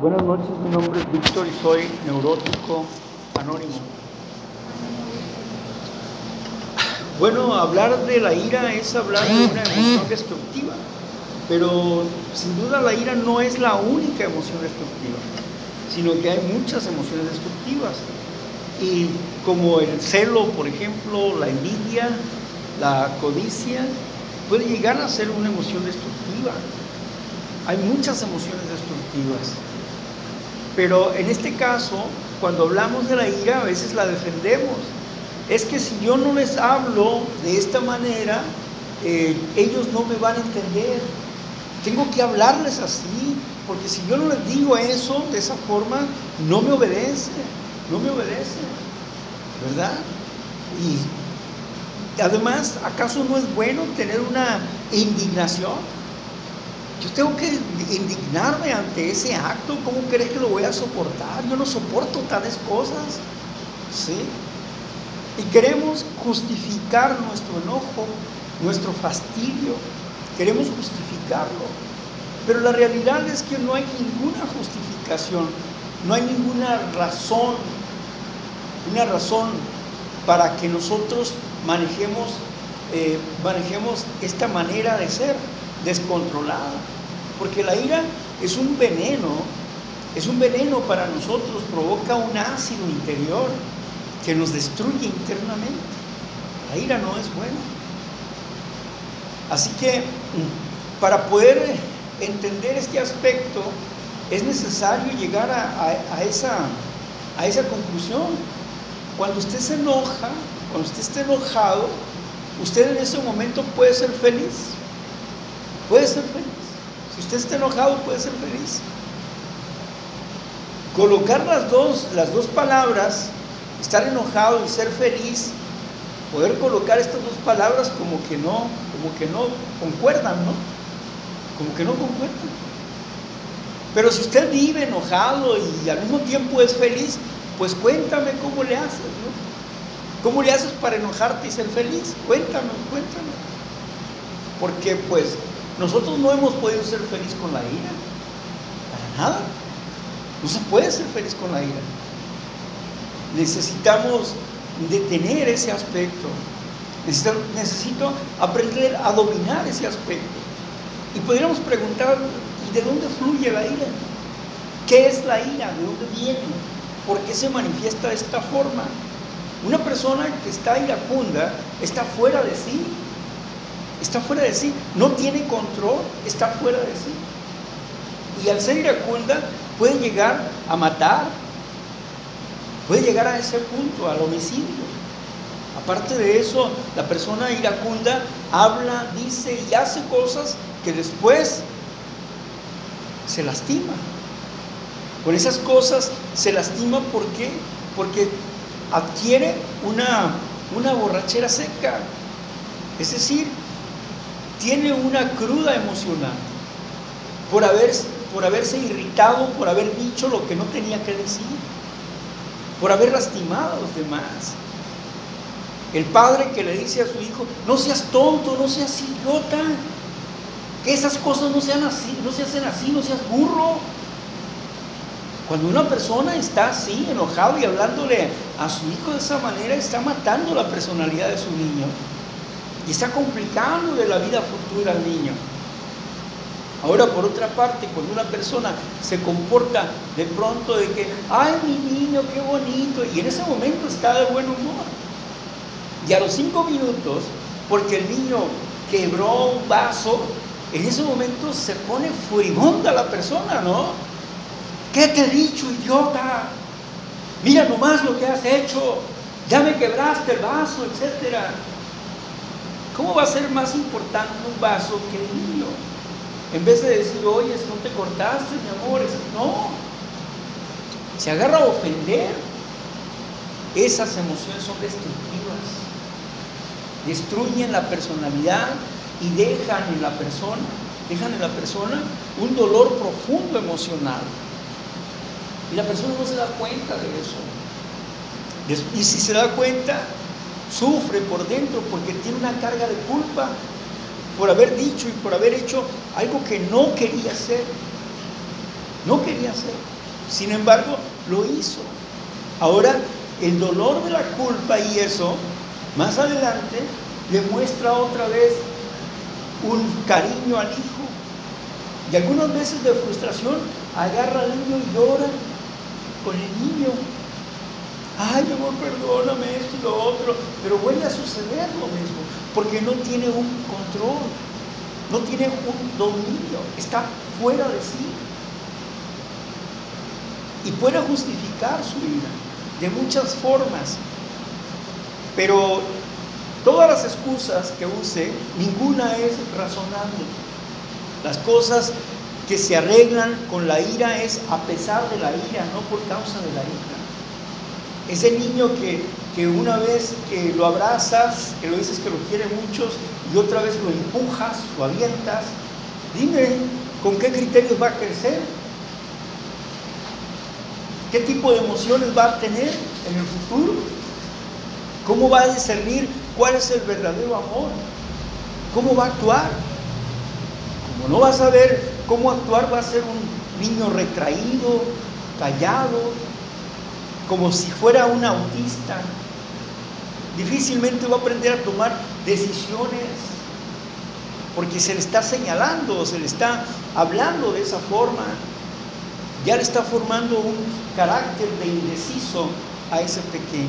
Buenas noches, mi nombre es Víctor y soy neurótico anónimo. Bueno, hablar de la ira es hablar de una emoción destructiva, pero sin duda la ira no es la única emoción destructiva, sino que hay muchas emociones destructivas. Y como el celo, por ejemplo, la envidia, la codicia, puede llegar a ser una emoción destructiva. Hay muchas emociones destructivas. Pero en este caso, cuando hablamos de la ira, a veces la defendemos. Es que si yo no les hablo de esta manera, eh, ellos no me van a entender. Tengo que hablarles así, porque si yo no les digo eso de esa forma, no me obedece, no me obedece, ¿verdad? Y además, ¿acaso no es bueno tener una indignación? Yo tengo que indignarme ante ese acto. ¿Cómo crees que lo voy a soportar? Yo no soporto tales cosas. ¿Sí? Y queremos justificar nuestro enojo, nuestro fastidio. Queremos justificarlo. Pero la realidad es que no hay ninguna justificación. No hay ninguna razón. Una razón para que nosotros manejemos, eh, manejemos esta manera de ser descontrolada. Porque la ira es un veneno, es un veneno para nosotros, provoca un ácido interior que nos destruye internamente. La ira no es buena. Así que para poder entender este aspecto es necesario llegar a, esa, a esa conclusión. Cuando usted se enoja, cuando usted esté enojado, usted en ese momento puede ser feliz puede ser feliz. Si usted está enojado, puede ser feliz. Colocar las dos, las dos palabras, estar enojado y ser feliz, poder colocar estas dos palabras como que no, como que no concuerdan, ¿no? Como que no concuerdan. Pero si usted vive enojado y al mismo tiempo es feliz, pues cuéntame cómo le haces, ¿no? ¿Cómo le haces para enojarte y ser feliz? Cuéntame, cuéntame. Porque pues nosotros no hemos podido ser feliz con la ira. Para nada. No se puede ser feliz con la ira. Necesitamos detener ese aspecto. Necesito, aprender a dominar ese aspecto. Y podríamos preguntar, ¿y de dónde fluye la ira? ¿Qué es la ira? ¿De dónde viene? ¿Por qué se manifiesta de esta forma? Una persona que está iracunda está fuera de sí, está fuera de sí, no tiene control, está fuera de sí. Y al ser iracunda puede llegar a matar, puede llegar a ese punto, al homicidio. Aparte de eso, la persona iracunda habla, dice y hace cosas que después se lastima. Con esas cosas se lastima ¿por qué? Porque adquiere una, una borrachera seca. Es decir, tiene una cruda emocional por, haber, por haberse irritado, por haber dicho lo que no tenía que decir, por haber lastimado a los demás. El padre que le dice a su hijo, no seas tonto, no seas idiota, que esas cosas no, sean así, no se hacen así, no seas burro. Cuando una persona está así, enojado y hablándole a su hijo de esa manera, está matando la personalidad de su niño y está complicando de la vida futura al niño. Ahora, por otra parte, cuando una persona se comporta de pronto de que, ay, mi niño, qué bonito, y en ese momento está de buen humor. Y a los cinco minutos, porque el niño quebró un vaso, en ese momento se pone furibunda la persona, ¿no? ¿Qué te he dicho, idiota? Mira nomás lo que has hecho, ya me quebraste el vaso, etcétera. ¿Cómo va a ser más importante un vaso que el niño? En vez de decir, oye, no te cortaste, mi amor, no. Se agarra a ofender. Esas emociones son destructivas. Destruyen la personalidad y dejan en la persona, dejan en la persona un dolor profundo emocional. Y la persona no se da cuenta de eso. Y si se da cuenta, sufre por dentro porque tiene una carga de culpa por haber dicho y por haber hecho algo que no quería hacer. No quería hacer. Sin embargo, lo hizo. Ahora, el dolor de la culpa y eso, más adelante, le muestra otra vez un cariño al hijo. Y algunas veces de frustración agarra al niño y llora con el niño. Ay, mi amor, perdóname esto y lo otro. Pero vuelve a suceder lo mismo, porque no tiene un control, no tiene un dominio, está fuera de sí. Y puede justificar su vida de muchas formas. Pero todas las excusas que use, ninguna es razonable. Las cosas que se arreglan con la ira es a pesar de la ira, no por causa de la ira. Ese niño que, que una vez que lo abrazas, que lo dices que lo quiere mucho y otra vez lo empujas, lo avientas, dime con qué criterios va a crecer, qué tipo de emociones va a tener en el futuro, cómo va a discernir cuál es el verdadero amor, cómo va a actuar. Como no va a saber cómo actuar, va a ser un niño retraído, callado, como si fuera un autista. Difícilmente va a aprender a tomar decisiones, porque se le está señalando, se le está hablando de esa forma. Ya le está formando un carácter de indeciso a ese pequeño.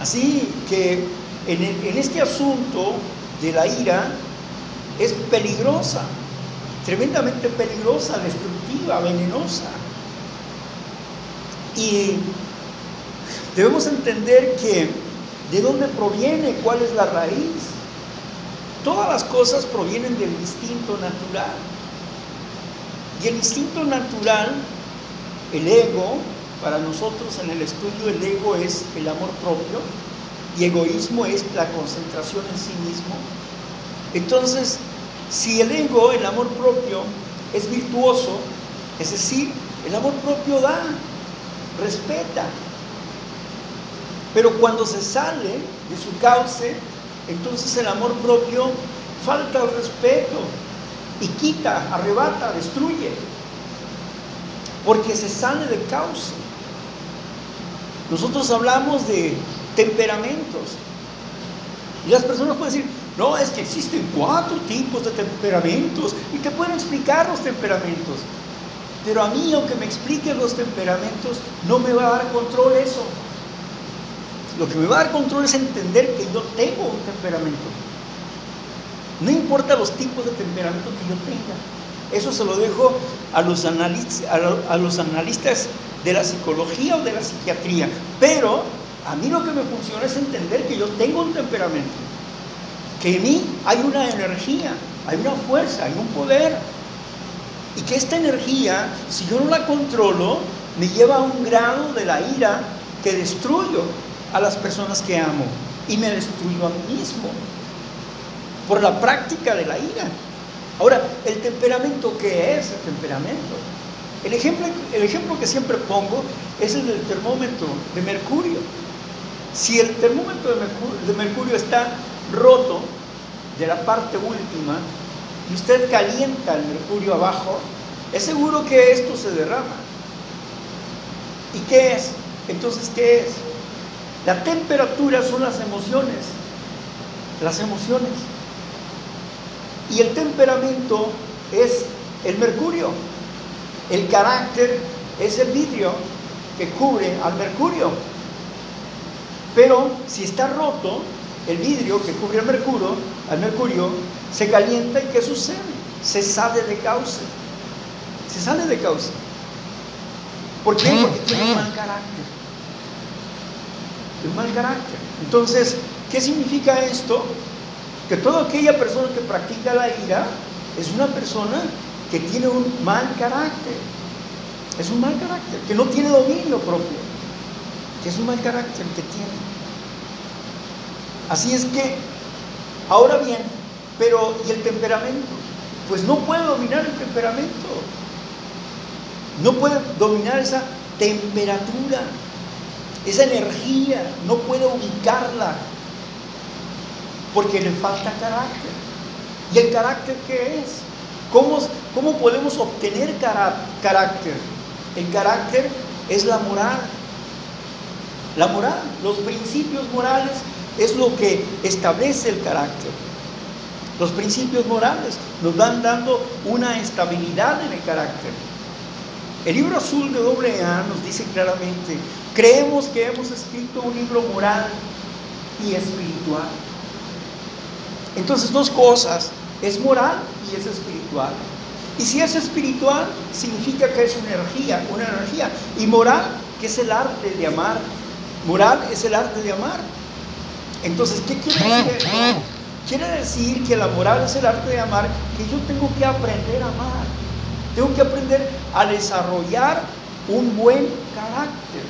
Así que en, en este asunto de la ira es peligrosa, tremendamente peligrosa, destructiva, venenosa. Y debemos entender que de dónde proviene, cuál es la raíz. Todas las cosas provienen del instinto natural. Y el instinto natural, el ego, para nosotros en el estudio el ego es el amor propio y egoísmo es la concentración en sí mismo. Entonces, si el ego, el amor propio, es virtuoso, es decir, el amor propio da, respeta. Pero cuando se sale de su cauce, entonces el amor propio falta el respeto y quita, arrebata, destruye. Porque se sale de cauce. Nosotros hablamos de temperamentos. Y las personas pueden decir, no, es que existen cuatro tipos de temperamentos y te pueden explicar los temperamentos. Pero a mí, aunque me expliquen los temperamentos, no me va a dar control eso. Lo que me va a dar control es entender que yo tengo un temperamento. No importa los tipos de temperamento que yo tenga. Eso se lo dejo a los, analistas, a los analistas de la psicología o de la psiquiatría. Pero a mí lo que me funciona es entender que yo tengo un temperamento. Que en mí hay una energía, hay una fuerza, hay un poder y que esta energía, si yo no la controlo, me lleva a un grado de la ira que destruyo a las personas que amo y me destruyo a mí mismo por la práctica de la ira. Ahora, ¿el temperamento qué es el temperamento? El ejemplo, el ejemplo que siempre pongo es el del termómetro de mercurio. Si el termómetro de mercurio, de mercurio está roto de la parte última, y usted calienta el mercurio abajo, es seguro que esto se derrama. ¿Y qué es? Entonces, ¿qué es? La temperatura son las emociones, las emociones. Y el temperamento es el mercurio. El carácter es el vidrio que cubre al mercurio. Pero si está roto, el vidrio que cubre al mercurio, al mercurio se calienta y ¿qué sucede? Se sale de cauce. Se sale de cauce. ¿Por qué? Porque tiene un mal carácter. Un mal carácter. Entonces, ¿qué significa esto? Que toda aquella persona que practica la ira es una persona que tiene un mal carácter. Es un mal carácter, que no tiene dominio propio. Que es un mal carácter que tiene. Así es que, ahora bien, pero ¿y el temperamento? Pues no puede dominar el temperamento. No puede dominar esa temperatura, esa energía, no puede ubicarla, porque le falta carácter. ¿Y el carácter qué es? ¿Cómo, cómo podemos obtener carácter? El carácter es la moral. La moral, los principios morales es lo que establece el carácter. Los principios morales nos van dando una estabilidad en el carácter. El libro azul de doble A nos dice claramente, creemos que hemos escrito un libro moral y espiritual. Entonces dos cosas, es moral y es espiritual. Y si es espiritual, significa que es una energía, una energía. Y moral, que es el arte de amar. Moral es el arte de amar. Entonces, ¿qué quiere decir Quiere decir que la moral es el arte de amar, que yo tengo que aprender a amar. Tengo que aprender a desarrollar un buen carácter.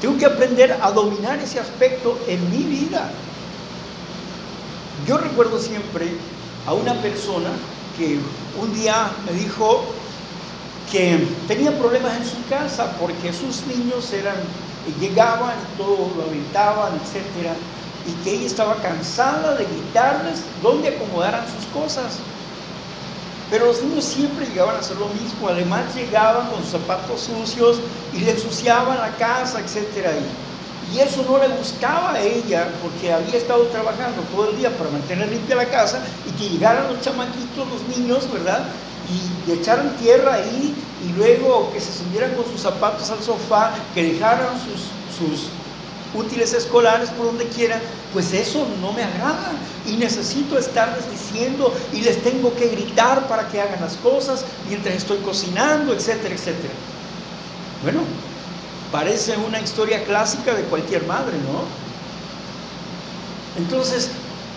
Tengo que aprender a dominar ese aspecto en mi vida. Yo recuerdo siempre a una persona que un día me dijo que tenía problemas en su casa porque sus niños eran llegaban y todo lo aventaban, etcétera, y que ella estaba cansada de gritarles dónde acomodaran sus cosas. Pero los niños siempre llegaban a hacer lo mismo, además llegaban con sus zapatos sucios y le ensuciaban la casa, etcétera. Y, y eso no le gustaba a ella porque había estado trabajando todo el día para mantener limpia la casa y que llegaran los chamaquitos, los niños, ¿verdad? y, echaran tierra ahí y luego que se subieran con sus zapatos al sofá, que dejaran sus útiles escolares por donde quieran, pues eso no me agrada y necesito estarles diciendo y les tengo que gritar para que hagan las cosas mientras estoy cocinando, etcétera, etcétera. Bueno, parece una historia clásica de cualquier madre, ¿no? Entonces,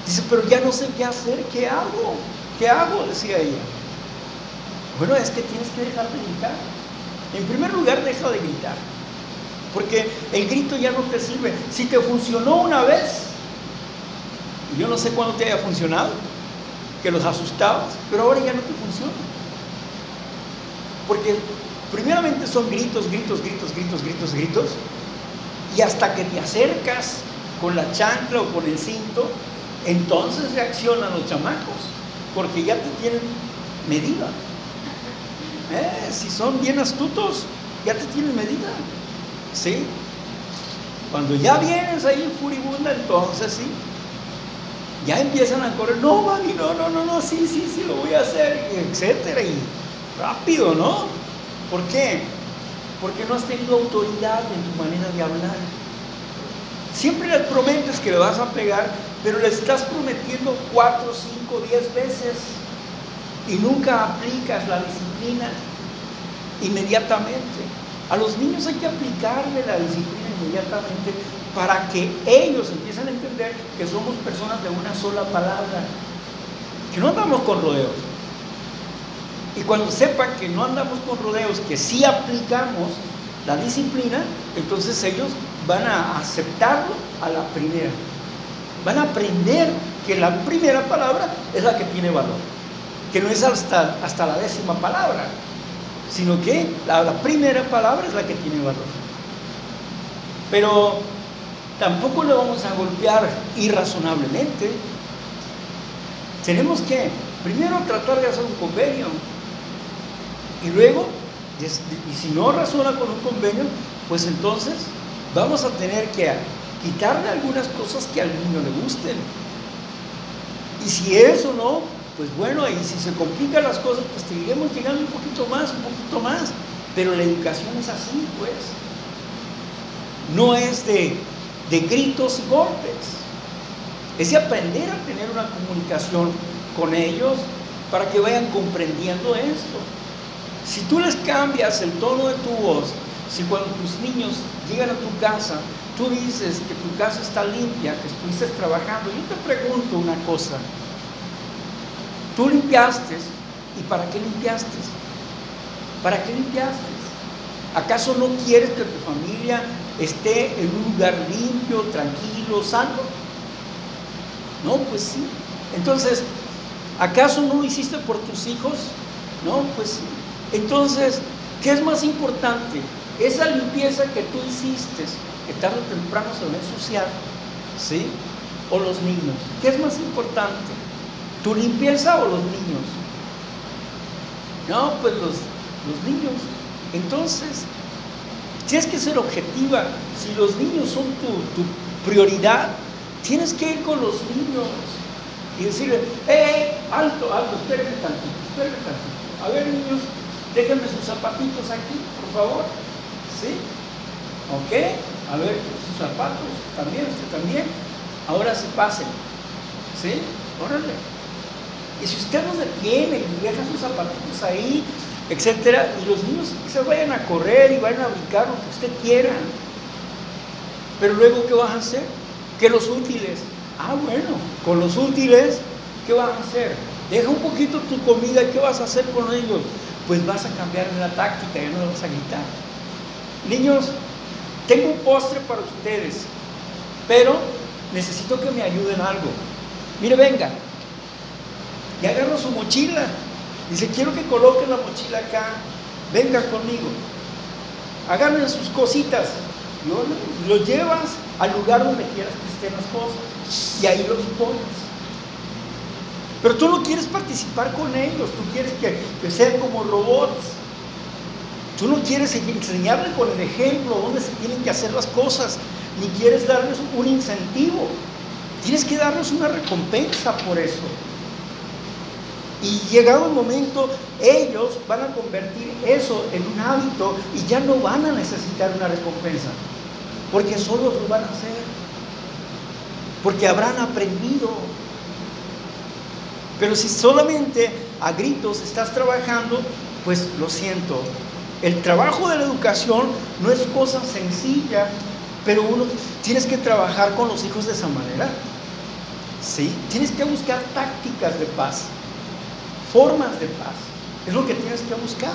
dice, pero ya no sé qué hacer, ¿qué hago? ¿Qué hago? Decía ella. Bueno, es que tienes que dejar de gritar. En primer lugar, deja de gritar. Porque el grito ya no te sirve. Si te funcionó una vez, yo no sé cuándo te haya funcionado, que los asustabas, pero ahora ya no te funciona. Porque primeramente son gritos, gritos, gritos, gritos, gritos, gritos. Y hasta que te acercas con la chancla o con el cinto, entonces reaccionan los chamacos, porque ya te tienen medida. Eh, si son bien astutos, ya te tienen medida. ¿Sí? Cuando ya vienes ahí furibunda, entonces sí. Ya empiezan a correr, no, mami, no, no, no, no, sí, sí, sí, lo voy a hacer, etcétera. Y rápido, ¿no? ¿Por qué? Porque no has tenido autoridad en tu manera de hablar. Siempre le prometes que le vas a pegar, pero le estás prometiendo cuatro, cinco, diez veces y nunca aplicas la disciplina inmediatamente. A los niños hay que aplicarle la disciplina inmediatamente para que ellos empiecen a entender que somos personas de una sola palabra, que no andamos con rodeos. Y cuando sepan que no andamos con rodeos, que sí aplicamos la disciplina, entonces ellos van a aceptarlo a la primera. Van a aprender que la primera palabra es la que tiene valor que no es hasta, hasta la décima palabra, sino que la, la primera palabra es la que tiene valor. Pero tampoco le vamos a golpear irrazonablemente. Tenemos que primero tratar de hacer un convenio y luego, y si no razona con un convenio, pues entonces vamos a tener que quitarle algunas cosas que al niño le gusten. Y si eso no, pues bueno, y si se complican las cosas, pues seguiremos llegando un poquito más, un poquito más. Pero la educación es así, pues. No es de, de gritos y golpes. Es de aprender a tener una comunicación con ellos para que vayan comprendiendo esto. Si tú les cambias el tono de tu voz, si cuando tus niños llegan a tu casa, tú dices que tu casa está limpia, que estuviste trabajando, yo te pregunto una cosa, Tú limpiaste. ¿Y para qué limpiaste? ¿Para qué limpiaste? ¿Acaso no quieres que tu familia esté en un lugar limpio, tranquilo, sano? No, pues sí. Entonces, ¿acaso no lo hiciste por tus hijos? No, pues sí. Entonces, ¿qué es más importante? Esa limpieza que tú hiciste, que tarde o temprano se va a ensuciar, ¿sí? O los niños. ¿Qué es más importante? ¿Tu limpieza o los niños? No, pues los, los niños. Entonces, tienes que ser objetiva. Si los niños son tu, tu prioridad, tienes que ir con los niños y decirle, ¡eh, alto, alto, espérenme tantito, espérenme tantito! A ver, niños, déjenme sus zapatitos aquí, por favor. ¿Sí? ¿Ok? A ver, sus zapatos, también, usted también. Ahora se pasen. ¿Sí? Órale. Y si usted los detiene y deja sus zapatitos ahí, etcétera, y los niños se vayan a correr y vayan a brincar lo que usted quiera. Pero luego, ¿qué vas a hacer? Que los útiles. Ah, bueno, con los útiles, ¿qué vas a hacer? Deja un poquito tu comida, ¿qué vas a hacer con ellos? Pues vas a cambiar la táctica, ya no vas a gritar. Niños, tengo un postre para ustedes, pero necesito que me ayuden algo. Mire, venga. Y agarro su mochila. Dice, quiero que coloquen la mochila acá. Venga conmigo. Agarren sus cositas. Y los llevas al lugar donde quieras que estén las cosas. Y ahí los pones. Pero tú no quieres participar con ellos. Tú quieres que, que sean como robots. Tú no quieres enseñarles con el ejemplo dónde se tienen que hacer las cosas, ni quieres darles un incentivo. Tienes que darles una recompensa por eso. Y llegado el momento, ellos van a convertir eso en un hábito y ya no van a necesitar una recompensa, porque solo lo van a hacer, porque habrán aprendido. Pero si solamente a gritos estás trabajando, pues lo siento. El trabajo de la educación no es cosa sencilla, pero uno tienes que trabajar con los hijos de esa manera. ¿Sí? Tienes que buscar tácticas de paz, formas de paz. Es lo que tienes que buscar.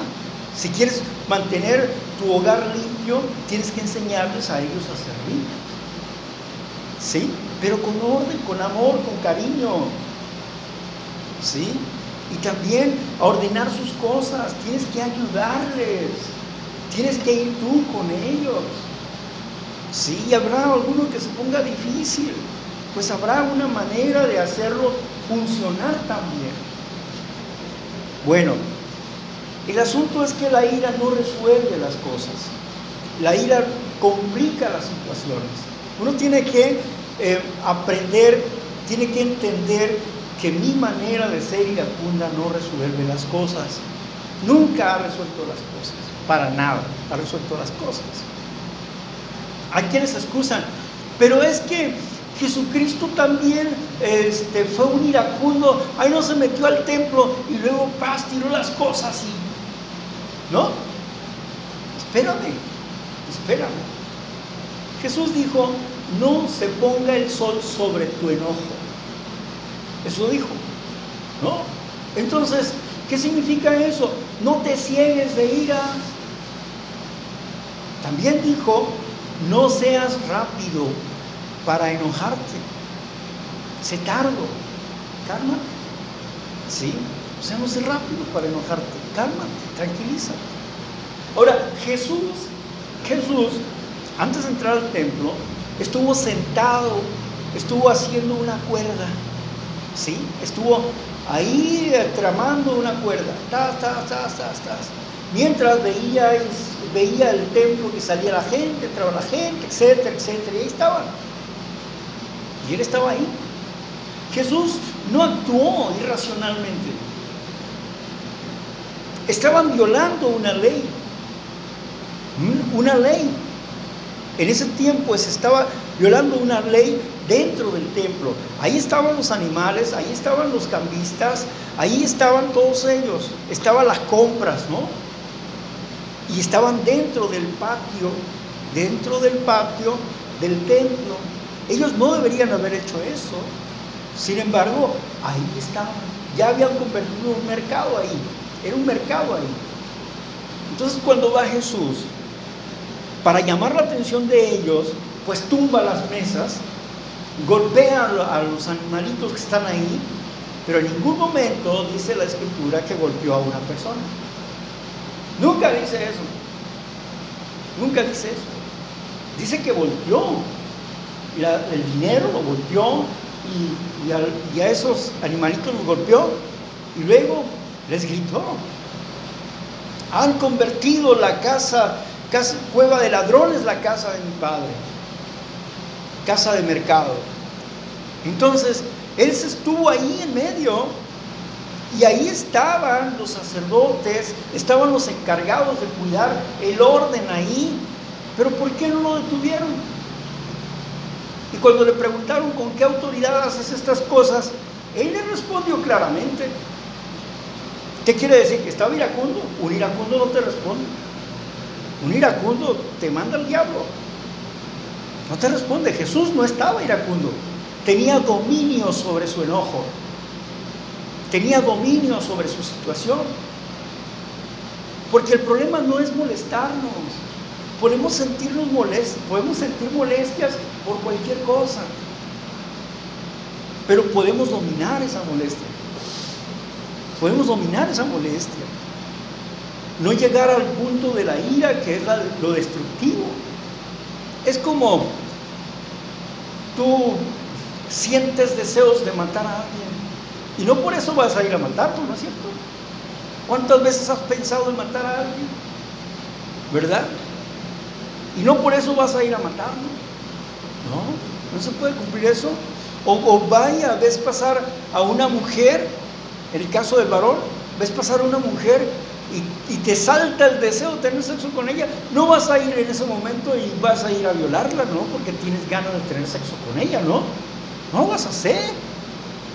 Si quieres mantener tu hogar limpio, tienes que enseñarles a ellos a servir. ¿Sí? Pero con orden, con amor, con cariño. ¿Sí? Y también a ordenar sus cosas. Tienes que ayudarles. Tienes que ir tú con ellos. Sí, habrá alguno que se ponga difícil. Pues habrá una manera de hacerlo funcionar también. Bueno, el asunto es que la ira no resuelve las cosas. La ira complica las situaciones. Uno tiene que eh, aprender, tiene que entender que mi manera de ser iracunda no resuelve las cosas. Nunca ha resuelto las cosas, para nada, ha resuelto las cosas. Hay quienes excusan, pero es que Jesucristo también este, fue un iracundo, ahí no se metió al templo y luego paz tiró las cosas y. ¿No? Espérame, espérame. Jesús dijo, no se ponga el sol sobre tu enojo. Eso dijo, ¿no? Entonces, ¿qué significa eso? No te ciegues de ira. También dijo, no seas rápido para enojarte. Sé tardo, cálmate. ¿Sí? O sea, no sé rápido para enojarte, cálmate, tranquilízate. Ahora, Jesús, Jesús, antes de entrar al templo, estuvo sentado, estuvo haciendo una cuerda ¿sí? Estuvo ahí tramando una cuerda, mientras veía, veía el templo que salía la gente, entraba la gente, etcétera, etcétera, y ahí estaban. Y él estaba ahí. Jesús no actuó irracionalmente. Estaban violando una ley. Una ley. En ese tiempo se estaba violando una ley dentro del templo. Ahí estaban los animales, ahí estaban los cambistas, ahí estaban todos ellos, estaban las compras, ¿no? Y estaban dentro del patio, dentro del patio del templo. Ellos no deberían haber hecho eso. Sin embargo, ahí estaban. Ya habían convertido un mercado ahí. Era un mercado ahí. Entonces cuando va Jesús, para llamar la atención de ellos, pues tumba las mesas golpea a los animalitos que están ahí, pero en ningún momento dice la escritura que golpeó a una persona. Nunca dice eso. Nunca dice eso. Dice que volteó. El dinero lo golpeó y, a, esos animalitos los golpeó y luego les gritó. Han convertido la casa, casa, cueva de ladrones, la casa de mi padre. Casa de mercado. Entonces, él se estuvo ahí en medio y ahí estaban los sacerdotes, estaban los encargados de cuidar el orden ahí. Pero ¿por qué no lo detuvieron? Y cuando le preguntaron con qué autoridad haces estas cosas, él le respondió claramente. ¿Qué quiere decir? ¿Que estaba iracundo? Un iracundo no te responde. Un iracundo te manda el diablo. No te responde. Jesús no estaba iracundo. Tenía dominio sobre su enojo. Tenía dominio sobre su situación. Porque el problema no es molestarnos. Podemos sentirnos molestos, podemos sentir molestias por cualquier cosa. Pero podemos dominar esa molestia. Podemos dominar esa molestia. No llegar al punto de la ira, que es lo destructivo. Es como tú sientes deseos de matar a alguien. Y no por eso vas a ir a matarlo, ¿no es cierto? ¿Cuántas veces has pensado en matar a alguien? ¿Verdad? Y no por eso vas a ir a matarlo. No, no se puede cumplir eso. O, vaya, ves pasar a una mujer, en el caso del varón, ves pasar a una mujer y, y, te salta el deseo de tener sexo con ella, no vas a ir en ese momento y vas a ir a violarla, ¿no? Porque tienes ganas de tener sexo con ella, ¿no? No vas a hacer.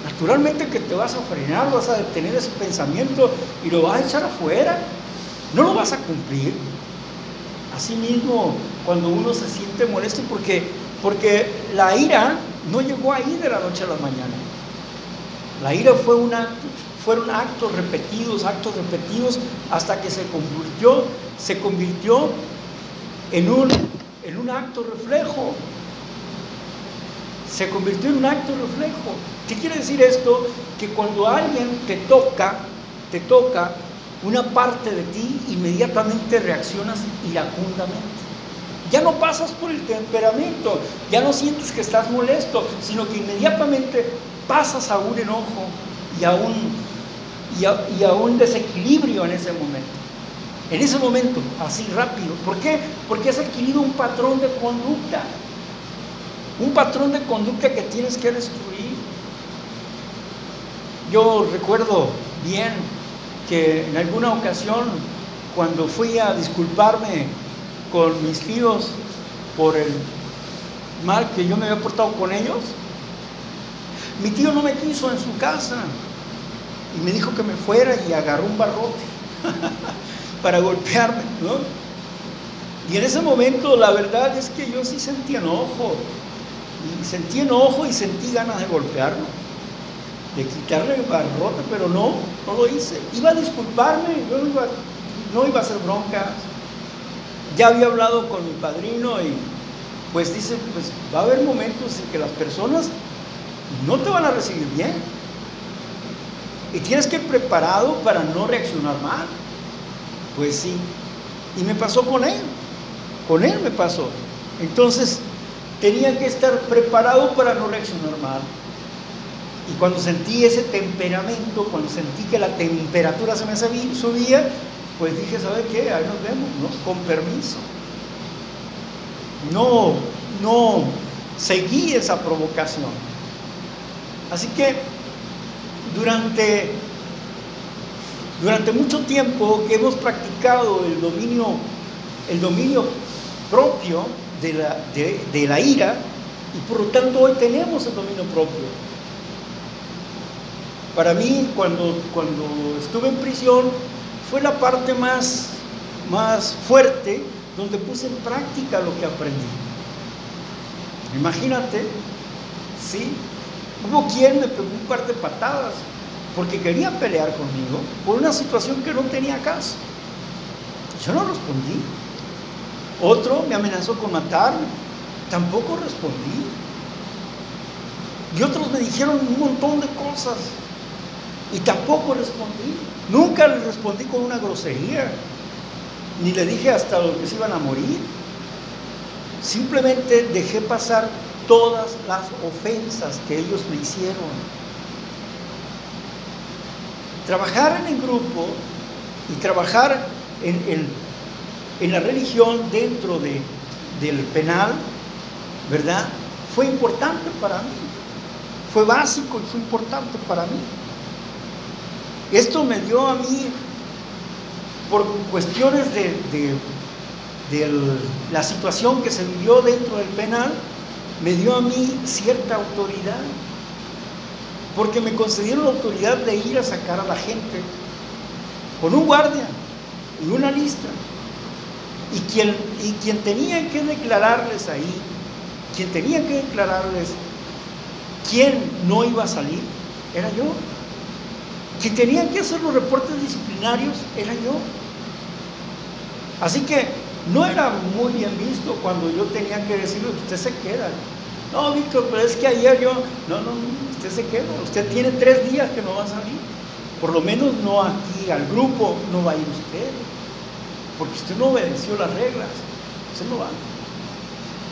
Naturalmente que te vas a frenar, vas a detener ese pensamiento y lo vas a echar afuera. No lo vas a cumplir. Asimismo, cuando uno se siente molesto, porque, porque la ira no llegó ahí de la noche a la mañana. La ira fue un acto, fueron actos repetidos, actos repetidos, hasta que se convirtió, se convirtió en un, en un acto reflejo. Se convirtió en un acto reflejo. ¿Qué quiere decir esto? Que cuando alguien te toca, te toca una parte de ti, inmediatamente reaccionas iracundamente. Ya no pasas por el temperamento, ya no sientes que estás molesto, sino que inmediatamente pasas a un enojo y a un, y a, un desequilibrio en ese momento. En ese momento, así rápido. ¿Por qué? Porque has adquirido un patrón de conducta. Un patrón de conducta que tienes que destruir. Yo recuerdo bien que en alguna ocasión, cuando fui a disculparme con mis tíos por el mal que yo me había portado con ellos, mi tío no me quiso en su casa y me dijo que me fuera y agarró un barrote para golpearme, ¿no? Y en ese momento la verdad es que yo sí sentí enojo, y sentí enojo y sentí ganas de golpearlo, de quitarle el barrote, pero no, no lo hice. Iba a disculparme, no iba, no iba a hacer broncas, ya había hablado con mi padrino y pues dice, pues va a haber momentos en que las personas no te van a recibir bien. Y tienes que ir preparado para no reaccionar mal. Pues sí. Y me pasó con él. Con él me pasó. Entonces, tenía que estar preparado para no reaccionar mal. Y cuando sentí ese temperamento, cuando sentí que la temperatura se me subía, pues dije, ¿sabe qué? Ahí nos vemos, ¿no? Con permiso. No, no seguí esa provocación. Así que durante, durante mucho tiempo que hemos practicado el dominio, el dominio propio de la, de, la ira, y por lo tanto hoy tenemos el dominio propio. Para mí, cuando, cuando estuve en prisión, fue la parte más, más fuerte donde puse en práctica lo que aprendí. Imagínate, ¿sí? Hubo quien me pegó un par de patadas porque quería pelear conmigo por una situación que no tenía caso. Yo no respondí. Otro me amenazó con matarme. Tampoco respondí. Y otros me dijeron un montón de cosas. Y tampoco respondí. Nunca le respondí con una grosería. Ni le dije hasta lo que se iban a morir. Simplemente dejé pasar todas las ofensas que ellos me hicieron. Trabajar en el grupo y trabajar en, en la religión dentro de, del penal, ¿verdad? Fue importante para mí. Fue básico y fue importante para mí. Esto me dio a mí, por cuestiones de, la situación que se vivió dentro del penal, me dio a mí cierta autoridad, porque me concedieron la autoridad de ir a sacar a la gente con un guardia y una lista. Y quien, y quien tenía que declararles ahí, quien tenía que declararles quién no iba a salir, era yo. Quien tenía que hacer los reportes disciplinarios era yo. Así que no era muy bien visto cuando yo tenía que decirle, usted se queda. No, Víctor, pero es que ayer yo, no, no, usted se queda. Usted tiene tres días que no va a salir. Por lo menos no aquí, al grupo, no va a ir usted. Porque usted no obedeció las reglas. Usted no va.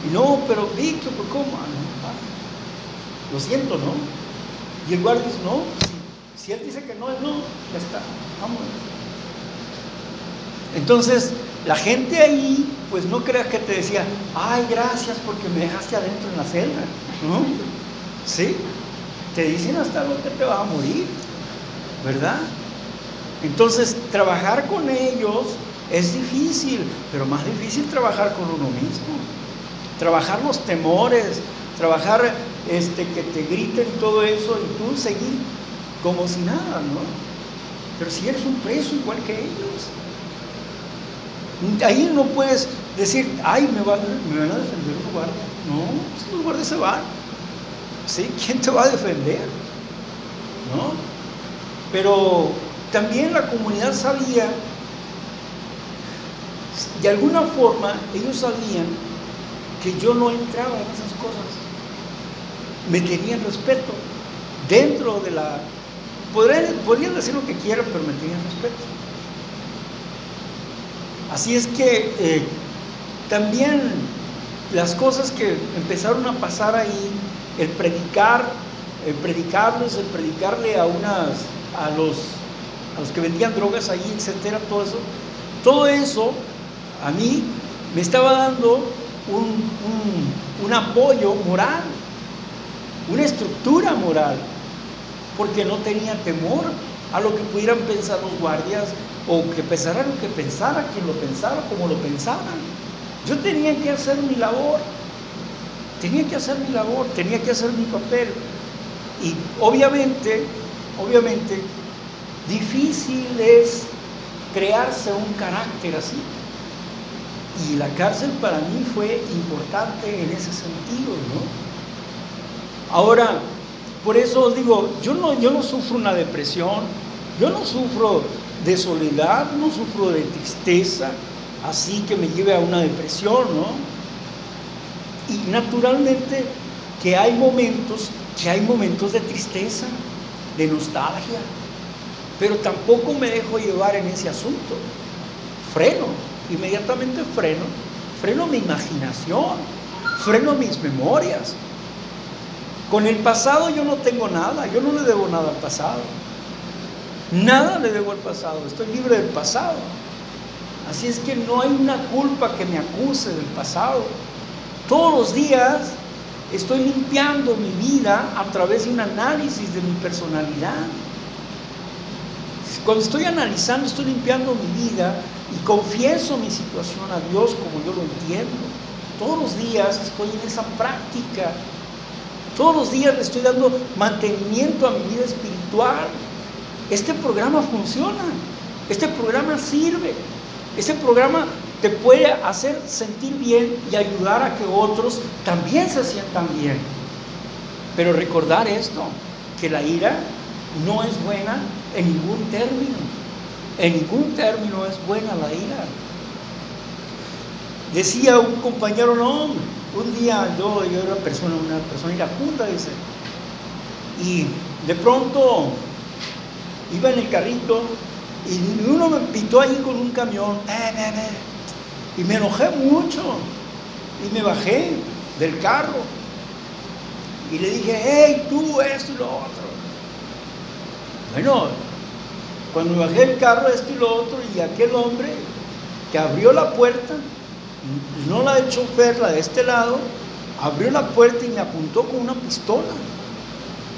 Y no, pero Víctor, ¿cómo? Ah, lo siento, ¿no? Y el guardia dice, no, si él dice que no es no, ya está, vamos. Entonces, la gente ahí, pues no creas que te decía, ay, gracias porque me dejaste adentro en la celda, ¿no? ¿Sí? Te dicen hasta que te vas a morir, ¿verdad? Entonces, trabajar con ellos es difícil, pero más difícil trabajar con uno mismo. Trabajar los temores, trabajar este, que te griten todo eso y tú seguir como si nada, ¿no? Pero si eres un preso igual que ellos, ahí no puedes decir, ay, me, van a defender los guardias. No, si los guardias se van, ¿sí? ¿Quién te va a defender? ¿No? Pero también la comunidad sabía, de alguna forma, ellos sabían que yo no entraba en esas cosas. Me tenían respeto dentro de la Podrían, decir lo que quieran, pero me tenían respeto. Así es que eh, también las cosas que empezaron a pasar ahí, el predicar, el predicarles, el predicarle a unas, a los, a los que vendían drogas ahí, etcétera, todo eso, todo eso a mí me estaba dando un, un apoyo moral, una estructura moral porque no tenía temor a lo que pudieran pensar los guardias o que pensara lo que pensara, quien lo pensara, como lo pensaran. Yo tenía que hacer mi labor, tenía que hacer mi labor, tenía que hacer mi papel. Y obviamente, obviamente, difícil es crearse un carácter así. Y la cárcel para mí fue importante en ese sentido, ¿no? Ahora, por eso os digo, yo no, yo no sufro una depresión, yo no sufro de soledad, no sufro de tristeza, así que me lleve a una depresión, ¿no? Y naturalmente que hay momentos, que hay momentos de tristeza, de nostalgia, pero tampoco me dejo llevar en ese asunto. Freno, inmediatamente freno, freno mi imaginación, freno mis memorias, con el pasado yo no tengo nada, yo no le debo nada al pasado. Nada le debo al pasado, estoy libre del pasado. Así es que no hay una culpa que me acuse del pasado. Todos los días estoy limpiando mi vida a través de un análisis de mi personalidad. Cuando estoy analizando, estoy limpiando mi vida y confieso mi situación a Dios como yo lo entiendo. Todos los días estoy en esa práctica todos los días le estoy dando mantenimiento a mi vida espiritual. Este programa funciona. Este programa sirve. Este programa te puede hacer sentir bien y ayudar a que otros también se sientan bien. Pero recordar esto, que la ira no es buena en ningún término. En ningún término es buena la ira. Decía un compañero, no, un día yo, yo era una persona, una persona iracundo, dice, y de pronto iba en el carrito y uno me pitó ahí con un camión, y me enojé mucho y me bajé del carro. Y le dije, hey, tú, esto y lo otro. Bueno, cuando bajé del carro, esto y lo otro, y aquel hombre que abrió la puerta, no la de chofer, la de este lado, abrió la puerta y me apuntó con una pistola.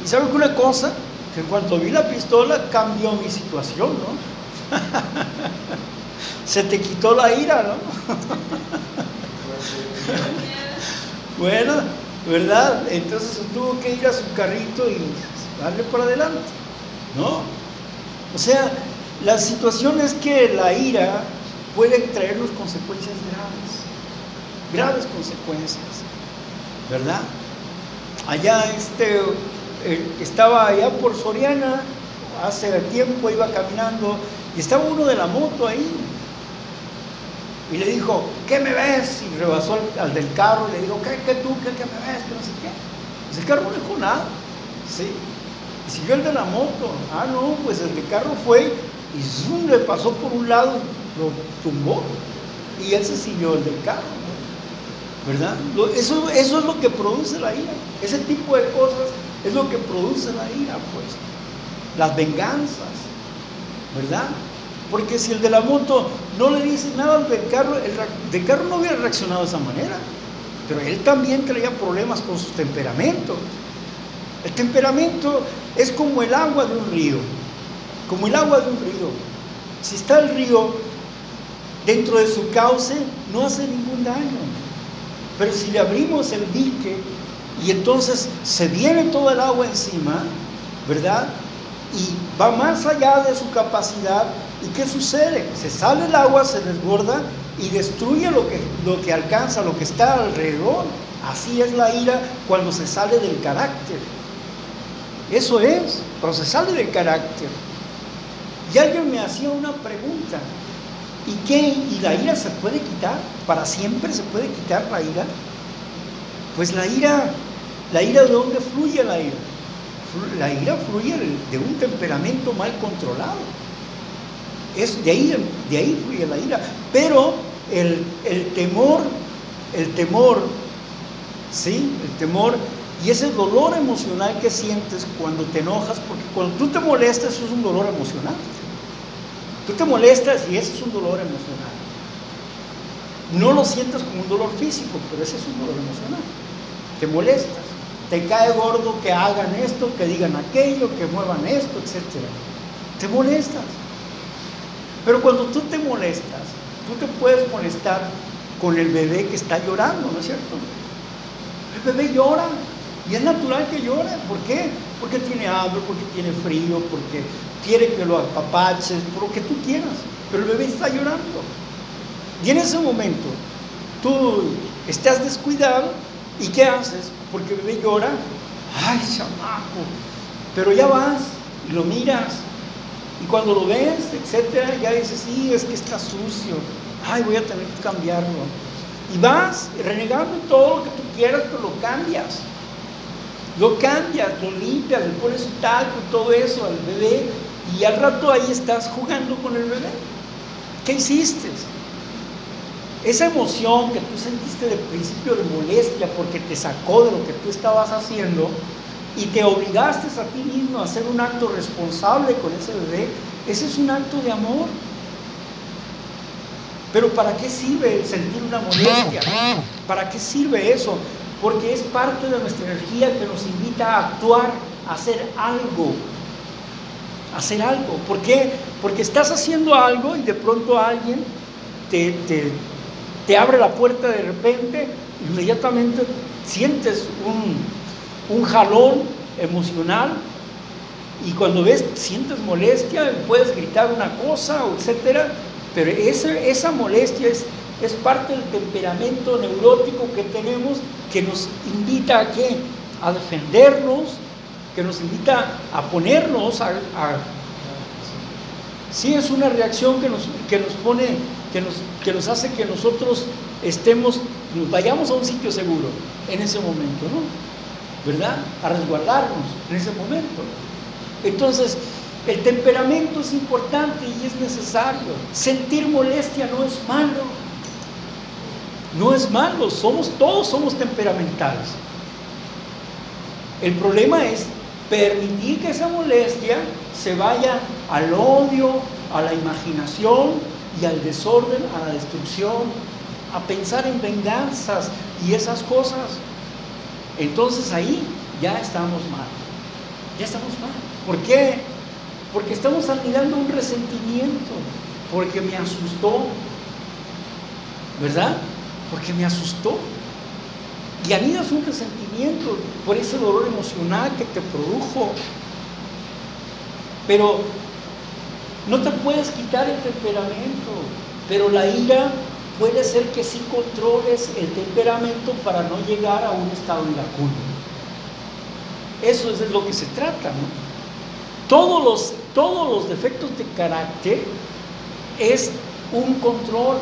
¿Y sabe que una cosa? Que en cuanto vi la pistola cambió mi situación, ¿no? Se te quitó la ira, ¿no? bueno, ¿verdad? Entonces tuvo que ir a su carrito y darle por adelante, ¿no? O sea, la situación es que la ira puede traernos consecuencias graves, graves consecuencias, ¿verdad? Allá este, eh, estaba allá por Soriana, hace tiempo iba caminando y estaba uno de la moto ahí. Y le dijo, ¿qué me ves? Y rebasó al, del carro y le dijo, ¿qué, qué tú? ¿Qué, qué me ves? Que no sé qué. El carro no dijo nada. ¿sí? Y siguió el de la moto. Ah, no, pues el del carro fue y zoom, le pasó por un lado, lo tumbó. Y él se siguió el del carro. ¿Verdad? Eso, es lo que produce la ira. Ese tipo de cosas es lo que produce la ira, pues. Las venganzas. ¿Verdad? Porque si el de la moto no le dice nada al del carro, el del carro no hubiera reaccionado de esa manera. Pero él también traía problemas con su temperamento. El temperamento es como el agua de un río, como el agua de un río. Si está el río dentro de su cauce, no hace ningún daño. Pero si le abrimos el dique y entonces se viene todo el agua encima, ¿verdad? Y va más allá de su capacidad, ¿Y qué sucede? Se sale el agua, se desborda y destruye lo que, lo que alcanza, lo que está alrededor. Así es la ira cuando se sale del carácter. Eso es, cuando se sale del carácter. Y alguien me hacía una pregunta. ¿Y qué? ¿Y la ira se puede quitar? ¿Para siempre se puede quitar la ira? Pues la ira, ¿la ira de dónde fluye la ira? La ira fluye de un temperamento mal controlado. Es de ahí, de ahí fluye la ira. Pero el, temor, el temor, ¿sí? El temor y ese dolor emocional que sientes cuando te enojas, porque cuando tú te molestas, eso es un dolor emocional. Tú te molestas y ese es un dolor emocional. No lo sientes como un dolor físico, pero ese es un dolor emocional. Te molestas, te cae gordo que hagan esto, que digan aquello, que muevan esto, etc. Te molestas. Pero cuando tú te molestas, tú te puedes molestar con el bebé que está llorando, ¿no es cierto? El bebé llora y es natural que llore. ¿Por qué? Porque tiene hambre, porque tiene frío, porque quiere que lo apapaches, por lo que tú quieras. Pero el bebé está llorando. Y en ese momento tú estás descuidado y ¿qué haces? Porque el bebé llora. Ay, chamaco. Pero ya vas y lo miras y cuando lo ves, etcétera, ya dices, sí, es que está sucio. Ay, voy a tener que cambiarlo. Y vas renegando todo lo que tú quieras, pero lo cambias. Lo cambias, lo limpias, le pones un talco todo eso al bebé. Y al rato ahí estás jugando con el bebé. ¿Qué hiciste? Esa emoción que tú sentiste de principio de molestia porque te sacó de lo que tú estabas haciendo, y te obligaste a ti mismo a hacer un acto responsable con ese bebé, ese es un acto de amor. Pero ¿para qué sirve sentir una molestia? ¿Para qué sirve eso? Porque es parte de nuestra energía que nos invita a actuar, a hacer algo. Hacer algo. ¿Por qué? Porque estás haciendo algo y de pronto alguien te, te, te abre la puerta de repente, inmediatamente sientes un, un jalón emocional y cuando ves, sientes molestia, puedes gritar una cosa, etcétera, pero esa, esa molestia es, es parte del temperamento neurótico que tenemos que nos invita a qué? A defendernos, que nos invita a ponernos a, sí es una reacción que nos, que nos pone, que nos, que nos hace que nosotros estemos, nos vayamos a un sitio seguro en ese momento, ¿no? ¿verdad? A resguardarnos en ese momento. Entonces, el temperamento es importante y es necesario. Sentir molestia no es malo. No es malo, somos todos somos temperamentales. El problema es permitir que esa molestia se vaya al odio, a la imaginación y al desorden, a la destrucción, a pensar en venganzas y esas cosas. Entonces ahí ya estamos mal. Ya estamos mal. ¿Por qué? Porque estamos anidando un resentimiento, porque me asustó, ¿verdad? Porque me asustó. Y anidas un resentimiento por ese dolor emocional que te produjo. Pero no te puedes quitar el temperamento, pero la ira puede ser que sí controles el temperamento para no llegar a un estado iracundo. Eso es de lo que se trata, ¿no? Todos los, todos los defectos de carácter es un control.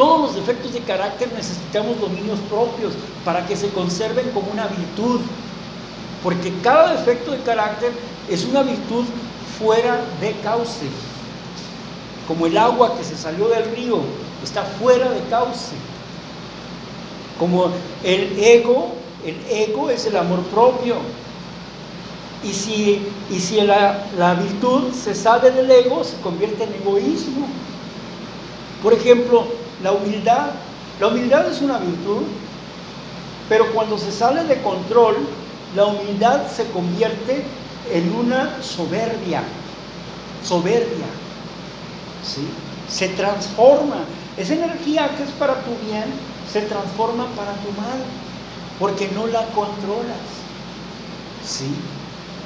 Todos los defectos de carácter necesitamos dominios propios para que se conserven como una virtud. Porque cada defecto de carácter es una virtud fuera de cauce. Como el agua que se salió del río está fuera de cauce. Como el ego, el ego es el amor propio. Y si, y si la, la virtud se sale del ego, se convierte en egoísmo. Por ejemplo, la humildad. La humildad es una virtud, pero cuando se sale de control, la humildad se convierte en una soberbia. Soberbia. ¿sí? Se transforma. Esa energía que es para tu bien se transforma para tu mal, porque no la controlas. ¿sí?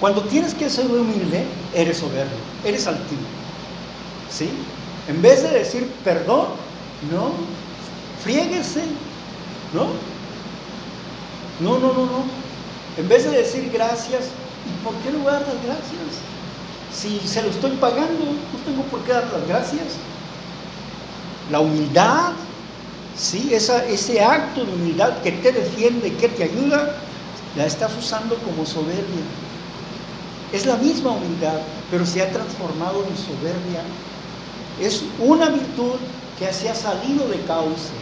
Cuando tienes que ser humilde, eres soberbio, eres altivo. ¿sí? En vez de decir perdón, no, friéguese, ¿no? No, no, no, no. En vez de decir gracias, ¿y por qué no voy a dar las gracias? Si se lo estoy pagando, no tengo por qué dar las gracias. La humildad, ¿sí? Ese acto de humildad que te defiende, que te ayuda, la estás usando como soberbia. Es la misma humildad, pero se ha transformado en soberbia. Es una virtud que se ha salido de cauce.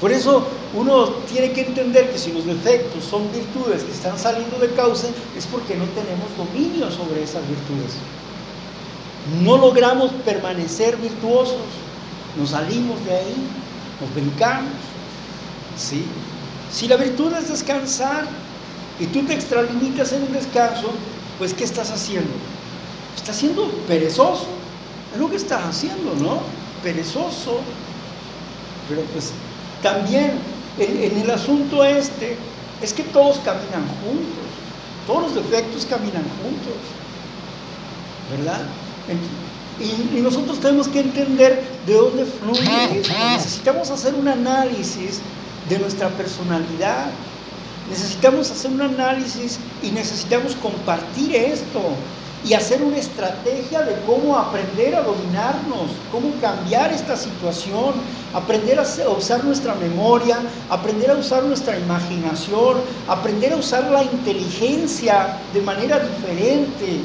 Por eso uno tiene que entender que si los defectos son virtudes que están saliendo de cauce, es porque no tenemos dominio sobre esas virtudes. No logramos permanecer virtuosos, nos salimos de ahí, nos brincamos. ¿sí? Si la virtud es descansar y tú te extralimitas en un descanso, pues ¿qué estás haciendo? Estás siendo perezoso, es lo que estás haciendo, ¿no? Perezoso. Pero pues también en, el asunto este es que todos caminan juntos, todos los defectos caminan juntos, ¿verdad? Y, y, nosotros tenemos que entender de dónde fluye eso. Necesitamos hacer un análisis de nuestra personalidad. Necesitamos hacer un análisis y necesitamos compartir esto y hacer una estrategia de cómo aprender a dominarnos, cómo cambiar esta situación, aprender a usar nuestra memoria, aprender a usar nuestra imaginación, aprender a usar la inteligencia de manera diferente.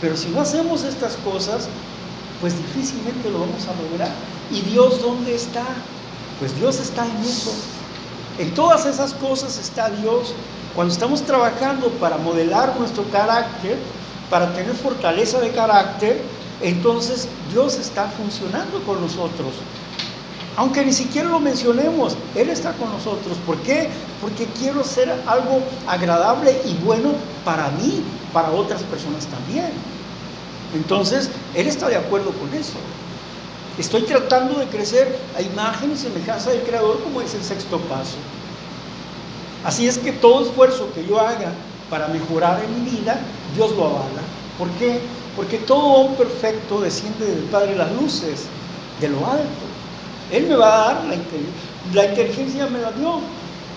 Pero si no hacemos estas cosas, pues difícilmente lo vamos a lograr. ¿Y Dios dónde está? Pues Dios está en eso. En todas esas cosas está Dios. Cuando estamos trabajando para modelar nuestro carácter, para tener fortaleza de carácter, entonces Dios está funcionando con nosotros. Aunque ni siquiera lo mencionemos, Él está con nosotros. ¿Por qué? Porque quiero ser algo agradable y bueno para mí, para otras personas también. Entonces, Él está de acuerdo con eso. Estoy tratando de crecer a imagen y semejanza del Creador como es el sexto paso. Así es que todo esfuerzo que yo haga para mejorar en mi vida, Dios lo avala. ¿Por qué? Porque todo don perfecto desciende del Padre de las luces, de lo alto. Él me va a dar la inteligencia, la inteligencia me la dio,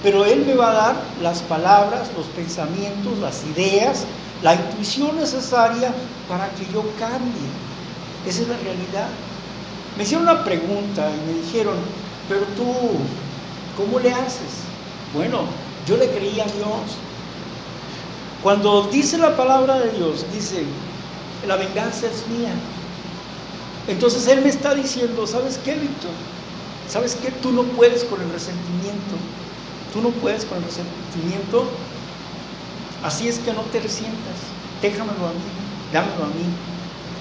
pero Él me va a dar las palabras, los pensamientos, las ideas, la intuición necesaria para que yo cambie. Esa es la realidad. Me hicieron una pregunta y me dijeron, pero tú, ¿cómo le haces? Bueno, yo le creía a Dios. Cuando dice la palabra de Dios, dice, la venganza es mía. Entonces Él me está diciendo, ¿sabes qué, Víctor? ¿Sabes qué? Tú no puedes con el resentimiento. Tú no puedes con el resentimiento. Así es que no te resientas. Déjamelo a mí, dámelo a mí.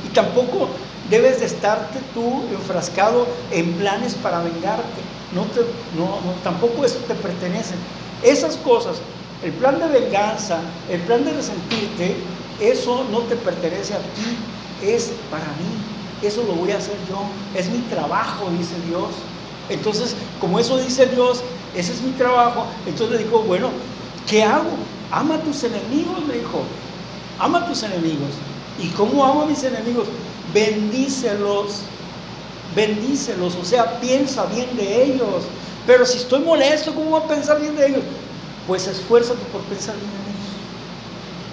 Y tampoco debes de estarte tú enfrascado en planes para vengarte. No te, no, tampoco eso te pertenece. Esas cosas, el plan de venganza, el plan de resentirte, eso no te pertenece a ti, es para mí. Eso lo voy a hacer yo. Es mi trabajo, dice Dios. Entonces, como eso dice Dios, ese es mi trabajo. Entonces le dijo, bueno, ¿qué hago? Ama a tus enemigos, me dijo. Ama a tus enemigos. ¿Y cómo amo a mis enemigos? Bendícelos. Bendícelos. O sea, piensa bien de ellos. Pero si estoy molesto, ¿cómo voy a pensar bien de ellos? Pues esfuérzate por pensar bien de ellos.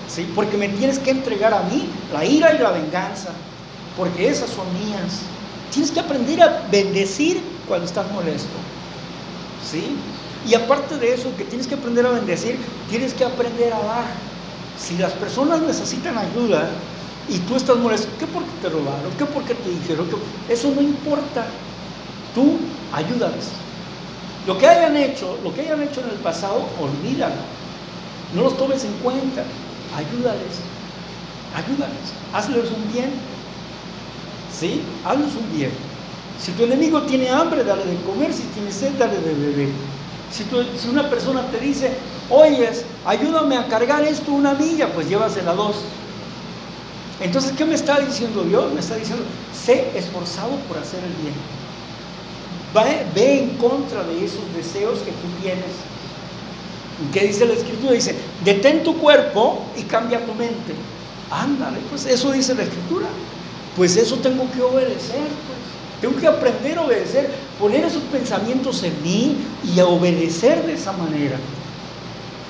¿Sí? Porque me tienes que entregar a mí la ira y la venganza. Porque esas son mías. Tienes que aprender a bendecir cuando estás molesto. ¿Sí? Y aparte de eso, que tienes que aprender a bendecir, tienes que aprender a dar. Si las personas necesitan ayuda y tú estás molesto, ¿qué porque te robaron? ¿Qué porque te dijeron? Eso no importa. Tú ayúdales. Lo que hayan hecho, lo que hayan hecho en el pasado, olvídalo. No los tomes en cuenta. Ayúdales. Ayúdales. Hazles un bien. ¿Sí? Hazles un bien. Si tu enemigo tiene hambre, dale de comer. Si tiene sed, dale de beber. Si, una persona te dice, oyes, ayúdame a cargar esto una milla, pues llévasela dos. Entonces, ¿qué me está diciendo Dios? Me está diciendo, sé esforzado por hacer el bien. Ve en contra de esos deseos que tú tienes. ¿Qué dice la Escritura? Dice, detén tu cuerpo y cambia tu mente. Ándale, pues eso dice la Escritura. Pues eso tengo que obedecer. Pues. Tengo que aprender a obedecer, poner esos pensamientos en mí y a obedecer de esa manera.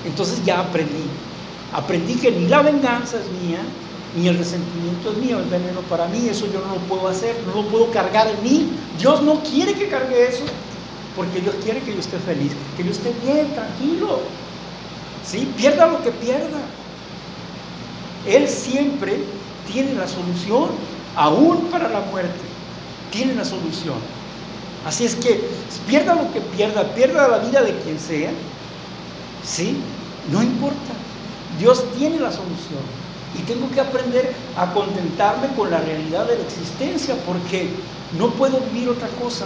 Entonces ya aprendí. Aprendí que ni la venganza es mía, ni el resentimiento es mío, el veneno para mí, eso yo no lo puedo hacer, no lo puedo cargar en mí. Dios no quiere que cargue eso, porque Dios quiere que yo esté feliz, que yo esté bien, tranquilo. ¿Sí? Pierda lo que pierda. Él siempre tiene la solución, aún para la muerte tiene la solución. Así es que pierda lo que pierda, pierda la vida de quien sea, ¿sí? No importa. Dios tiene la solución. Y tengo que aprender a contentarme con la realidad de la existencia porque no puedo vivir otra cosa.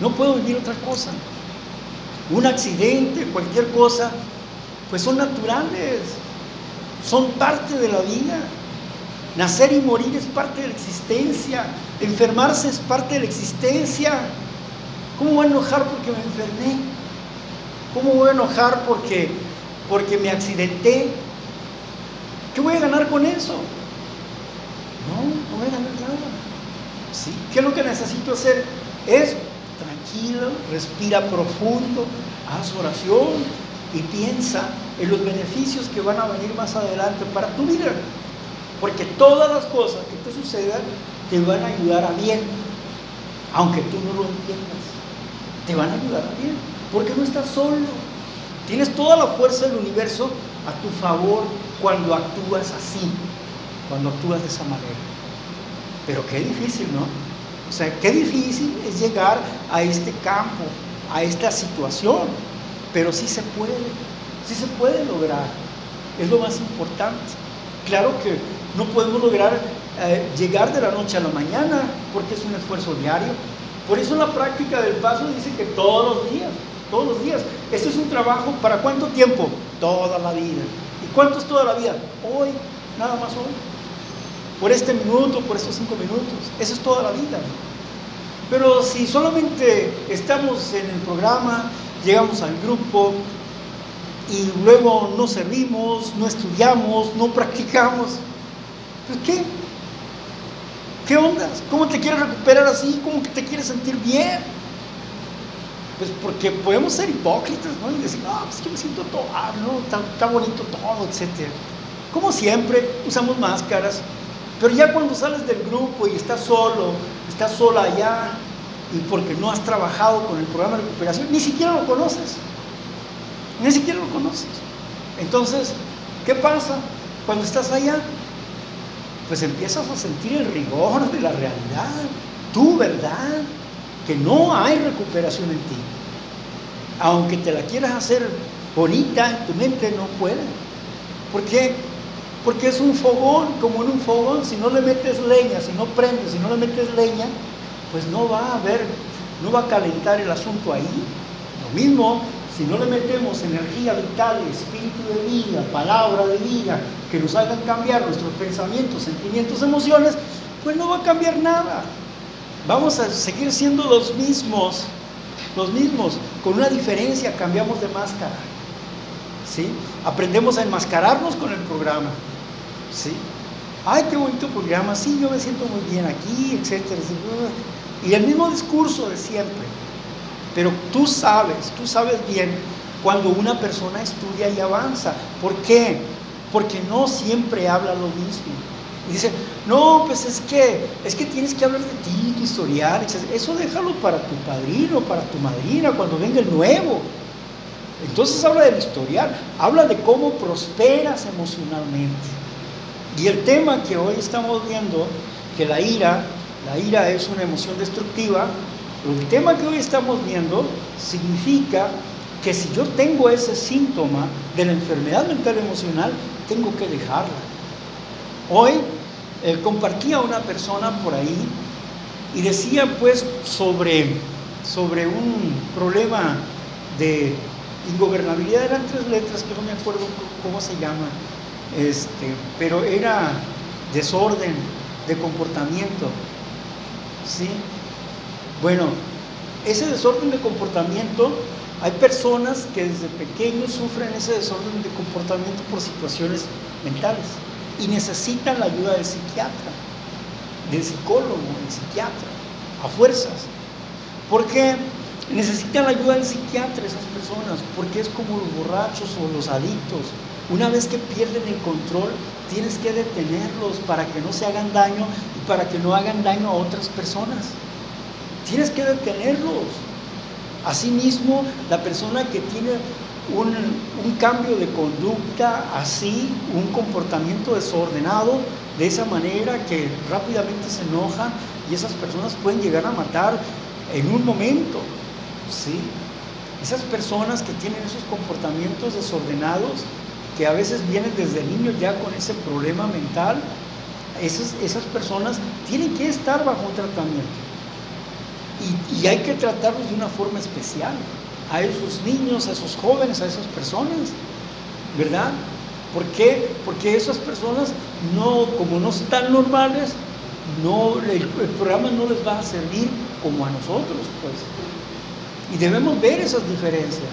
No puedo vivir otra cosa. Un accidente, cualquier cosa, pues son naturales, son parte de la vida. Nacer y morir es parte de la existencia. Enfermarse es parte de la existencia. ¿Cómo voy a enojar porque me enfermé? ¿Cómo voy a enojar porque, porque me accidenté? ¿Qué voy a ganar con eso? No, no voy a ganar nada. ¿Sí? ¿Qué es lo que necesito hacer? Es tranquilo, respira profundo, haz oración y piensa en los beneficios que van a venir más adelante para tu vida. Porque todas las cosas que te sucedan te van a ayudar a bien, aunque tú no lo entiendas. Te van a ayudar a bien, porque no estás solo. Tienes toda la fuerza del universo a tu favor cuando actúas así, cuando actúas de esa manera. Pero qué difícil, ¿no? O sea, qué difícil es llegar a este campo, a esta situación. Pero sí se puede, sí se puede lograr. Es lo más importante. Claro que no podemos lograr eh, llegar de la noche a la mañana porque es un esfuerzo diario. Por eso la práctica del paso dice que todos los días, todos los días. Esto es un trabajo para cuánto tiempo? Toda la vida. ¿Y cuánto es toda la vida? Hoy, nada más hoy. Por este minuto, por estos cinco minutos. Eso es toda la vida. Pero si solamente estamos en el programa, llegamos al grupo, y luego no servimos, no estudiamos, no practicamos. Pues ¿qué? ¿Qué onda? ¿Cómo te quieres recuperar así? ¿Cómo que te quieres sentir bien? Pues porque podemos ser hipócritas, ¿no? Y decir, no, pues que me siento todo, ah, no, está, bonito todo, etc. Como siempre, usamos máscaras, pero ya cuando sales del grupo y estás solo, estás sola allá, y porque no has trabajado con el programa de recuperación, ni siquiera lo conoces. Ni siquiera lo conoces. Entonces, ¿qué pasa cuando estás allá? Pues empiezas a sentir el rigor de la realidad, tu verdad, que no hay recuperación en ti. Aunque te la quieras hacer bonita en tu mente, no puede. ¿Por qué? Porque es un fogón, como en un fogón, si no le metes leña, si no prendes, si no le metes leña, pues no va a haber, no va a calentar el asunto ahí. Lo mismo, si no le metemos energía vital, espíritu de vida, palabra de vida, que nos hagan cambiar nuestros pensamientos, sentimientos, emociones, pues no va a cambiar nada. Vamos a seguir siendo los mismos, los mismos, con una diferencia, cambiamos de máscara. ¿Sí? Aprendemos a enmascararnos con el programa. ¿Sí? Ay, qué bonito programa, sí, yo me siento muy bien aquí, etcétera. Y el mismo discurso de siempre. Pero tú sabes, tú sabes bien cuando una persona estudia y avanza. ¿Por qué? Porque no siempre habla lo mismo. Y dice, no, pues es que, es que tienes que hablar de ti, tu historial. Eso déjalo para tu padrino, para tu madrina, cuando venga el nuevo. Entonces habla del historial, habla de cómo prosperas emocionalmente. Y el tema que hoy estamos viendo, que la ira, la ira es una emoción destructiva, el tema que hoy estamos viendo significa que si yo tengo ese síntoma de la enfermedad mental emocional, tengo que dejarla. Hoy eh, compartía una persona por ahí y decía pues sobre, sobre un problema de ingobernabilidad, eran tres letras que no me acuerdo cómo se llama, este, pero era desorden de comportamiento. ¿sí? Bueno, ese desorden de comportamiento, hay personas que desde pequeños sufren ese desorden de comportamiento por situaciones mentales y necesitan la ayuda del psiquiatra, del psicólogo, del psiquiatra, a fuerzas. ¿Por qué? Necesitan la ayuda del psiquiatra esas personas, porque es como los borrachos o los adictos. Una vez que pierden el control, tienes que detenerlos para que no se hagan daño y para que no hagan daño a otras personas. Tienes que detenerlos. Asimismo, la persona que tiene un, un, cambio de conducta así, un comportamiento desordenado, de esa manera que rápidamente se enojan y esas personas pueden llegar a matar en un momento. ¿sí? Esas personas que tienen esos comportamientos desordenados, que a veces vienen desde niños ya con ese problema mental, esas, esas personas tienen que estar bajo un tratamiento. Y, y hay que tratarlos de una forma especial a esos niños, a esos jóvenes, a esas personas, ¿verdad? ¿Por qué? Porque esas personas no, como no están normales, no, el, programa no les va a servir como a nosotros, pues. Y debemos ver esas diferencias,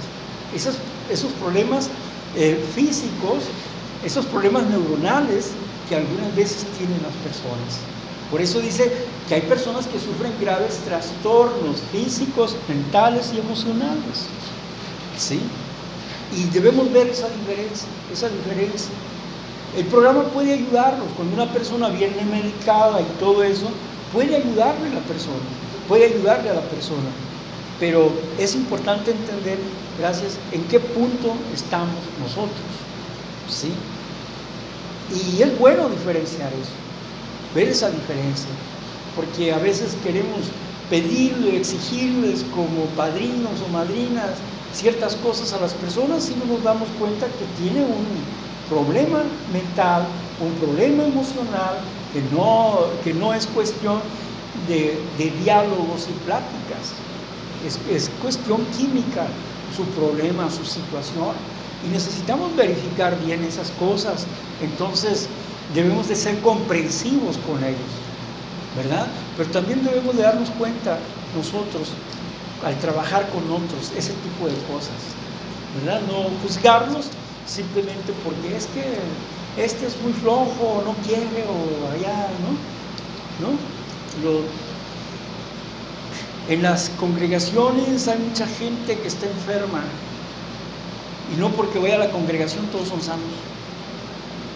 esos, esos problemas eh, físicos, esos problemas neuronales que algunas veces tienen las personas. Por eso dice que hay personas que sufren graves trastornos físicos, mentales y emocionales. ¿Sí? Y debemos ver esa diferencia, esa diferencia. El programa puede ayudarnos, cuando una persona viene medicada y todo eso, puede ayudarle a la persona, puede ayudarle a la persona. Pero es importante entender, gracias, en qué punto estamos nosotros. ¿Sí? Y es bueno diferenciar eso ver esa diferencia, porque a veces queremos pedirle, exigirles como padrinos o madrinas ciertas cosas a las personas y no nos damos cuenta que tiene un problema mental, un problema emocional, que no, que no es cuestión de, diálogos y pláticas, es, es cuestión química su problema, su situación. Y necesitamos verificar bien esas cosas. Entonces, debemos de ser comprensivos con ellos, ¿verdad? Pero también debemos de darnos cuenta nosotros, al trabajar con otros, ese tipo de cosas, ¿verdad? No juzgarlos simplemente porque es que este es muy flojo, no quiere, o allá, ¿no? ¿No? En las congregaciones hay mucha gente que está enferma y no porque vaya a la congregación todos son sanos.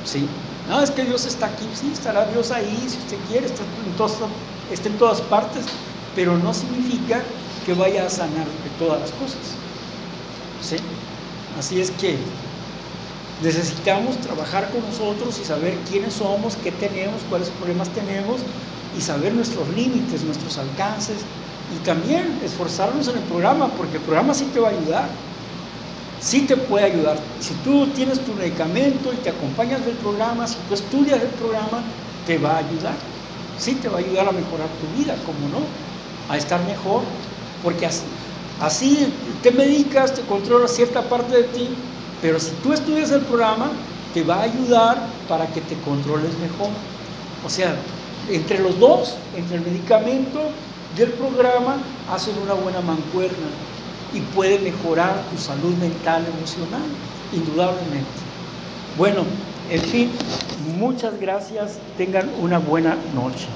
¿Sí? No, es que Dios está aquí, sí, estará Dios ahí, si usted quiere, está en, todas, está todas partes, pero no significa que vaya a sanar todas las cosas. ¿Sí? Así es que necesitamos trabajar con nosotros y saber quiénes somos, qué tenemos, cuáles problemas tenemos y saber nuestros límites, nuestros alcances y también esforzarnos en el programa, porque el programa sí te va a ayudar. Sí te puede ayudar. Si tú tienes tu medicamento y te acompañas del programa, si tú estudias el programa, te va a ayudar. Sí te va a ayudar a mejorar tu vida, como no, a estar mejor, porque así, así te medicas, te controlas cierta parte de ti, pero si tú estudias el programa, te va a ayudar para que te controles mejor. O sea, entre los dos, entre el medicamento y el programa, hacen una buena mancuerna y puede mejorar tu salud mental, emocional, indudablemente. Bueno, en fin, muchas gracias, tengan una buena noche.